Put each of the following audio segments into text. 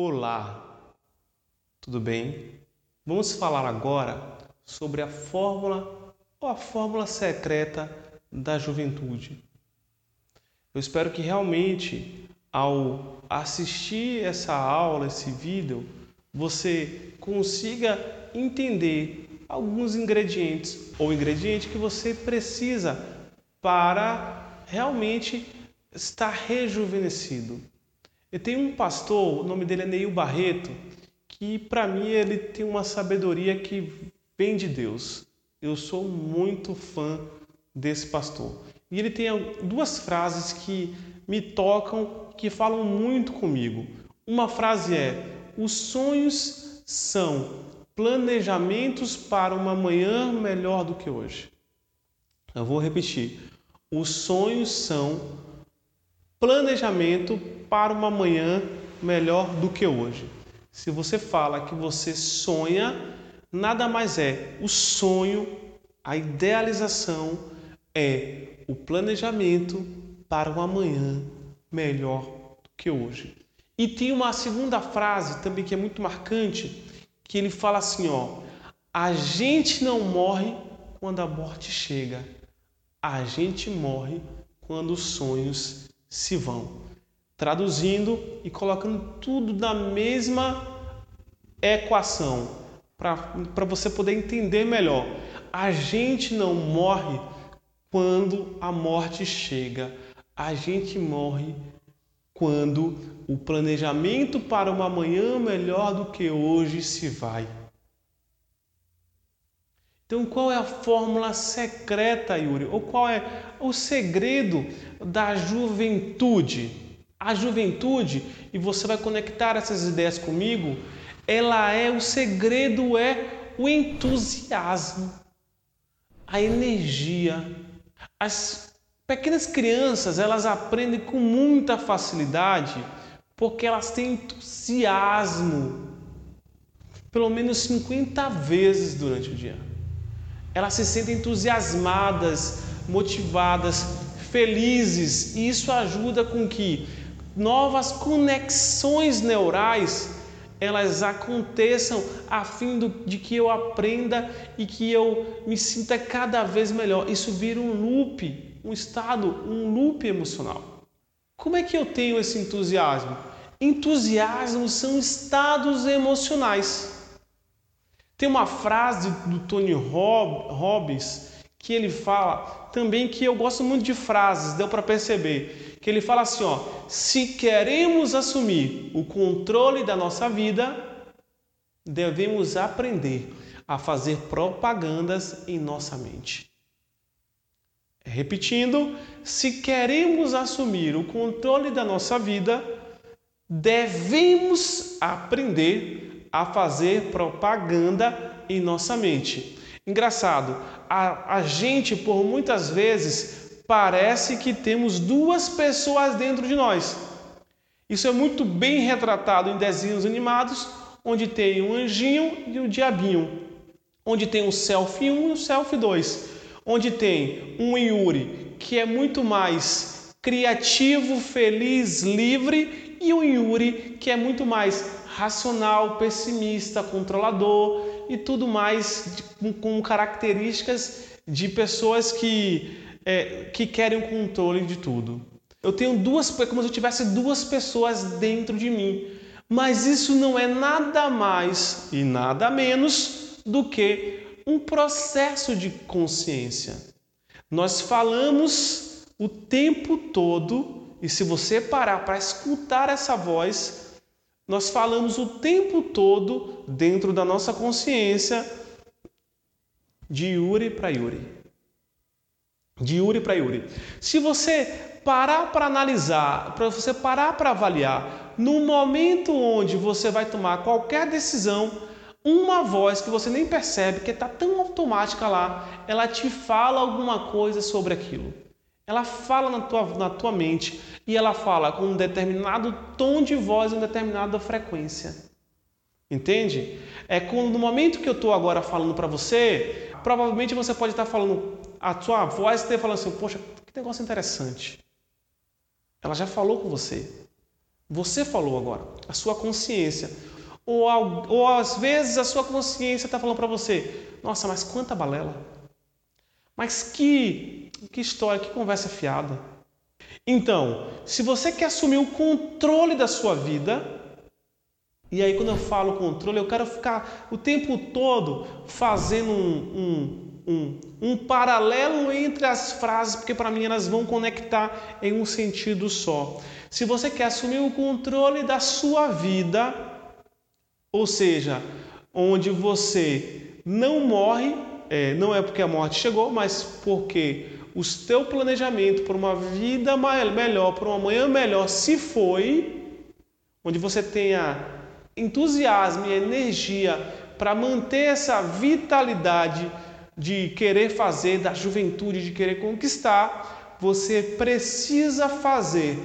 Olá, tudo bem? Vamos falar agora sobre a fórmula ou a fórmula secreta da juventude. Eu espero que realmente, ao assistir essa aula, esse vídeo, você consiga entender alguns ingredientes ou ingrediente que você precisa para realmente estar rejuvenescido. Eu tenho um pastor, o nome dele é Neil Barreto, que para mim ele tem uma sabedoria que vem de Deus. Eu sou muito fã desse pastor. E ele tem duas frases que me tocam, que falam muito comigo. Uma frase é: os sonhos são planejamentos para uma manhã melhor do que hoje. Eu vou repetir. Os sonhos são planejamento para uma manhã melhor do que hoje. Se você fala que você sonha, nada mais é o sonho, a idealização é o planejamento para um amanhã melhor do que hoje. E tem uma segunda frase também que é muito marcante, que ele fala assim, ó: a gente não morre quando a morte chega. A gente morre quando os sonhos se vão. Traduzindo e colocando tudo na mesma equação, para você poder entender melhor. A gente não morre quando a morte chega, a gente morre quando o planejamento para uma manhã melhor do que hoje se vai. Então, qual é a fórmula secreta, Yuri? Ou qual é o segredo da juventude? A juventude, e você vai conectar essas ideias comigo, ela é o segredo é o entusiasmo, a energia. As pequenas crianças, elas aprendem com muita facilidade porque elas têm entusiasmo pelo menos 50 vezes durante o dia elas se sentem entusiasmadas, motivadas, felizes, e isso ajuda com que novas conexões neurais elas aconteçam a fim de que eu aprenda e que eu me sinta cada vez melhor. Isso vira um loop, um estado, um loop emocional. Como é que eu tenho esse entusiasmo? Entusiasmo são estados emocionais. Tem uma frase do Tony Robbins que ele fala também que eu gosto muito de frases, deu para perceber, que ele fala assim, ó, se queremos assumir o controle da nossa vida, devemos aprender a fazer propagandas em nossa mente. Repetindo, se queremos assumir o controle da nossa vida, devemos aprender a fazer propaganda em nossa mente. Engraçado, a, a gente por muitas vezes parece que temos duas pessoas dentro de nós. Isso é muito bem retratado em desenhos animados, onde tem um anjinho e o um diabinho, onde tem um selfie 1 e um selfie 2, onde tem um Yuri que é muito mais criativo, feliz, livre e um Yuri que é muito mais racional, pessimista, controlador e tudo mais com, com características de pessoas que, é, que querem o controle de tudo. Eu tenho duas, é como se eu tivesse duas pessoas dentro de mim, mas isso não é nada mais e nada menos do que um processo de consciência. Nós falamos o tempo todo, e se você parar para escutar essa voz, nós falamos o tempo todo dentro da nossa consciência de Yuri para Yuri. De Yuri para Yuri. Se você parar para analisar, para você parar para avaliar, no momento onde você vai tomar qualquer decisão, uma voz que você nem percebe, que está tão automática lá, ela te fala alguma coisa sobre aquilo. Ela fala na tua, na tua mente e ela fala com um determinado tom de voz, uma determinada frequência. Entende? É quando no momento que eu estou agora falando para você, provavelmente você pode estar falando, a sua voz está falando assim, poxa, que negócio interessante. Ela já falou com você. Você falou agora, a sua consciência. Ou, ou às vezes a sua consciência está falando para você: nossa, mas quanta balela. Mas que, que história, que conversa fiada. Então, se você quer assumir o controle da sua vida, e aí quando eu falo controle, eu quero ficar o tempo todo fazendo um, um, um, um paralelo entre as frases, porque para mim elas vão conectar em um sentido só. Se você quer assumir o controle da sua vida, ou seja, onde você não morre, é, não é porque a morte chegou, mas porque o teu planejamento por uma vida melhor, por uma amanhã melhor, se foi, onde você tenha entusiasmo e energia para manter essa vitalidade de querer fazer, da juventude, de querer conquistar, você precisa fazer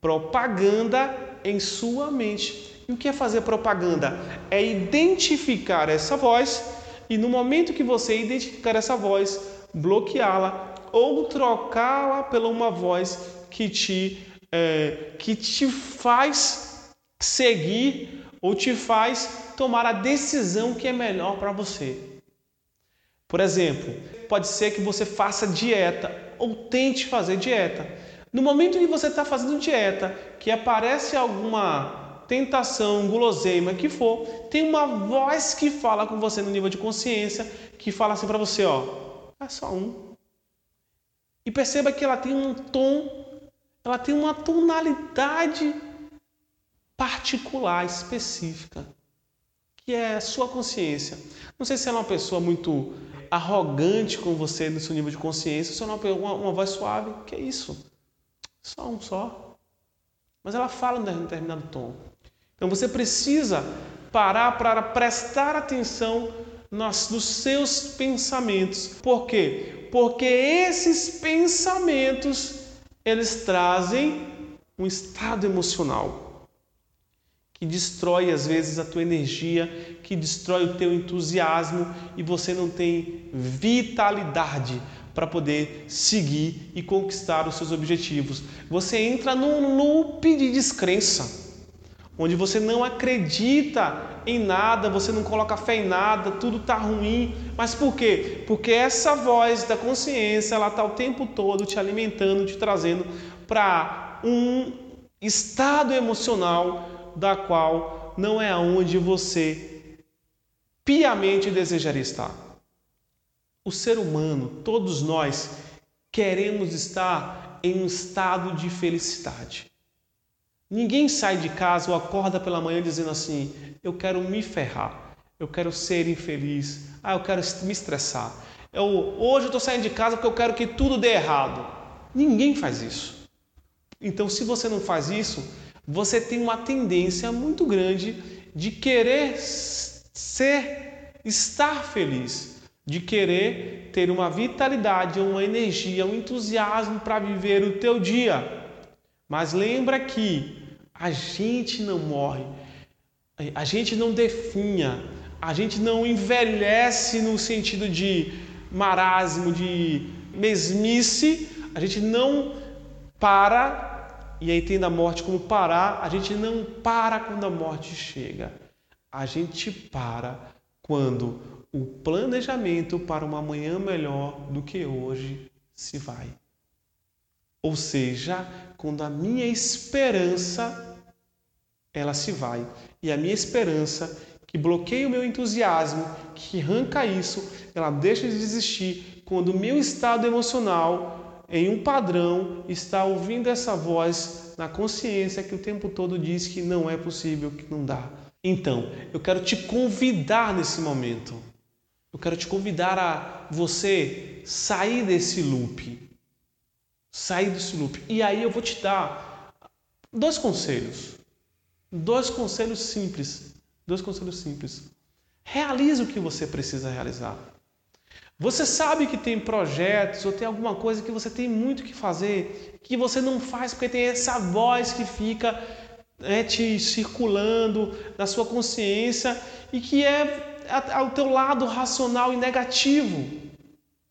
propaganda em sua mente. E o que é fazer propaganda? É identificar essa voz e no momento que você identificar essa voz, bloqueá-la ou trocá-la pela uma voz que te, é, que te faz seguir ou te faz tomar a decisão que é melhor para você. Por exemplo, pode ser que você faça dieta ou tente fazer dieta. No momento que você está fazendo dieta, que aparece alguma tentação, guloseima, que for, tem uma voz que fala com você no nível de consciência, que fala assim para você, ó, é só um. E perceba que ela tem um tom, ela tem uma tonalidade particular, específica, que é a sua consciência. Não sei se ela é uma pessoa muito arrogante com você no seu nível de consciência, se é uma, uma voz suave, que é isso? Só um só. Mas ela fala em determinado tom. Então você precisa parar para prestar atenção nos, nos seus pensamentos. Por quê? Porque esses pensamentos eles trazem um estado emocional que destrói às vezes a tua energia, que destrói o teu entusiasmo e você não tem vitalidade para poder seguir e conquistar os seus objetivos. Você entra num loop de descrença, onde você não acredita em nada, você não coloca fé em nada, tudo está ruim. Mas por quê? Porque essa voz da consciência, ela está o tempo todo te alimentando, te trazendo para um estado emocional da qual não é aonde você piamente desejaria estar. O ser humano, todos nós, queremos estar em um estado de felicidade. Ninguém sai de casa ou acorda pela manhã dizendo assim: eu quero me ferrar, eu quero ser infeliz, ah, eu quero me estressar. Eu, hoje eu estou saindo de casa porque eu quero que tudo dê errado. Ninguém faz isso. Então, se você não faz isso, você tem uma tendência muito grande de querer ser, estar feliz de querer ter uma vitalidade, uma energia, um entusiasmo para viver o teu dia. Mas lembra que a gente não morre, a gente não definha, a gente não envelhece no sentido de marasmo, de mesmice, a gente não para, e aí tem a morte como parar, a gente não para quando a morte chega. A gente para quando o planejamento para uma manhã melhor do que hoje se vai. Ou seja, quando a minha esperança ela se vai e a minha esperança que bloqueia o meu entusiasmo, que arranca isso, ela deixa de existir quando o meu estado emocional em um padrão está ouvindo essa voz na consciência que o tempo todo diz que não é possível, que não dá. Então, eu quero te convidar nesse momento eu quero te convidar a você sair desse loop. Sair desse loop. E aí eu vou te dar dois conselhos. Dois conselhos simples. Dois conselhos simples. Realize o que você precisa realizar. Você sabe que tem projetos ou tem alguma coisa que você tem muito que fazer, que você não faz porque tem essa voz que fica né, te circulando na sua consciência e que é ao teu lado racional e negativo.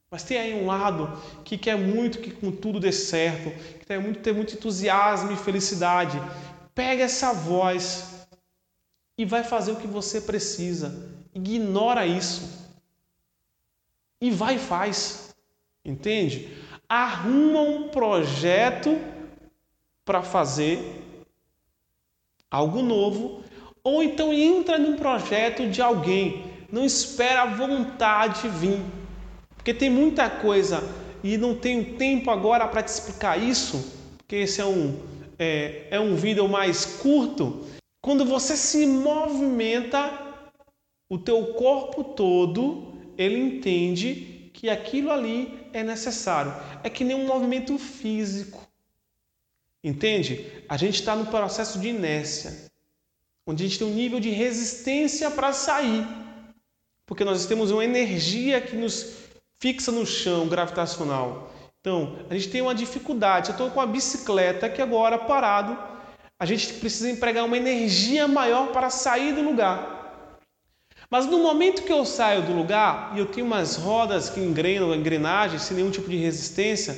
Mas tem aí um lado que quer muito que com tudo dê certo, que quer muito ter muito entusiasmo e felicidade. pega essa voz e vai fazer o que você precisa. Ignora isso. E vai e faz. Entende? Arruma um projeto para fazer algo novo, ou então entra num projeto de alguém. Não espera a vontade vir. Porque tem muita coisa e não tenho tempo agora para te explicar isso, porque esse é um, é, é um vídeo mais curto. Quando você se movimenta, o teu corpo todo, ele entende que aquilo ali é necessário. É que nem um movimento físico. Entende? A gente está no processo de inércia, onde a gente tem um nível de resistência para sair, porque nós temos uma energia que nos fixa no chão gravitacional. Então, a gente tem uma dificuldade. Eu estou com a bicicleta aqui agora parado, a gente precisa empregar uma energia maior para sair do lugar. Mas no momento que eu saio do lugar e eu tenho umas rodas que engrenam, engrenagens sem nenhum tipo de resistência,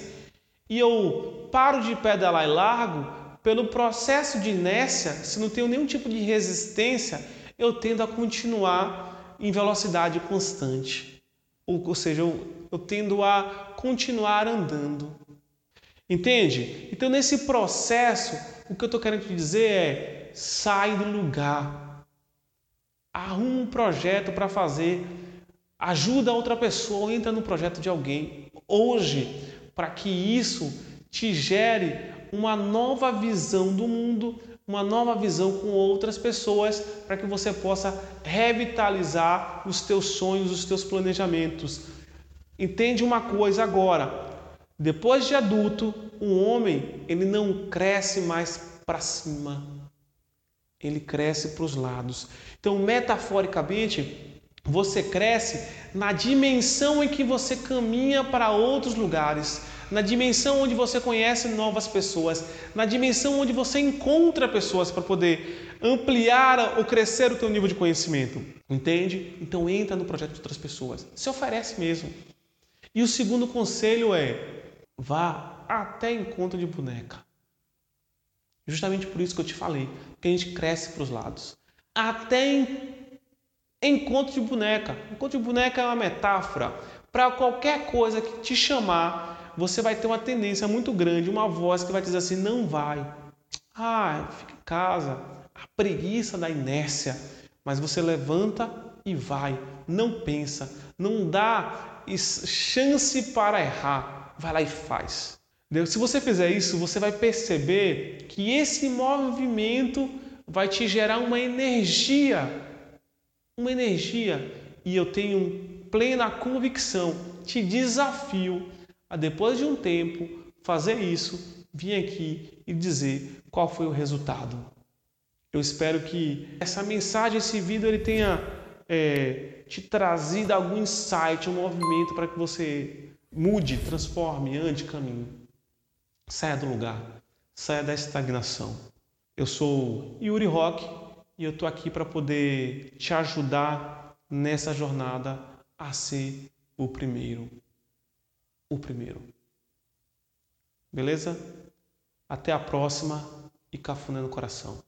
e eu paro de pedalar e largo, pelo processo de inércia, se não tenho nenhum tipo de resistência, eu tendo a continuar em velocidade constante. Ou, ou seja, eu, eu tendo a continuar andando. Entende? Então, nesse processo, o que eu estou querendo te dizer é: sai do lugar, arruma um projeto para fazer, ajuda outra pessoa, entra no projeto de alguém. Hoje, para que isso te gere uma nova visão do mundo, uma nova visão com outras pessoas, para que você possa revitalizar os teus sonhos, os teus planejamentos. Entende uma coisa agora, depois de adulto, um homem, ele não cresce mais para cima. Ele cresce para os lados. Então, metaforicamente, você cresce na dimensão em que você caminha para outros lugares na dimensão onde você conhece novas pessoas, na dimensão onde você encontra pessoas para poder ampliar ou crescer o teu nível de conhecimento. Entende? Então entra no projeto de outras pessoas. Se oferece mesmo. E o segundo conselho é: vá até encontro de boneca. Justamente por isso que eu te falei, que a gente cresce para os lados. Até encontro de boneca. Encontro de boneca é uma metáfora para qualquer coisa que te chamar você vai ter uma tendência muito grande, uma voz que vai dizer assim: não vai. Ah, fica em casa. A preguiça da inércia. Mas você levanta e vai. Não pensa. Não dá chance para errar. Vai lá e faz. Se você fizer isso, você vai perceber que esse movimento vai te gerar uma energia. Uma energia. E eu tenho plena convicção, te desafio a depois de um tempo fazer isso, vir aqui e dizer qual foi o resultado. Eu espero que essa mensagem, esse vídeo, ele tenha é, te trazido algum insight, um movimento para que você mude, transforme, ande caminho. Saia do lugar, saia da estagnação. Eu sou Yuri Rock e eu estou aqui para poder te ajudar nessa jornada a ser o primeiro o primeiro. Beleza? Até a próxima e cafuné no coração.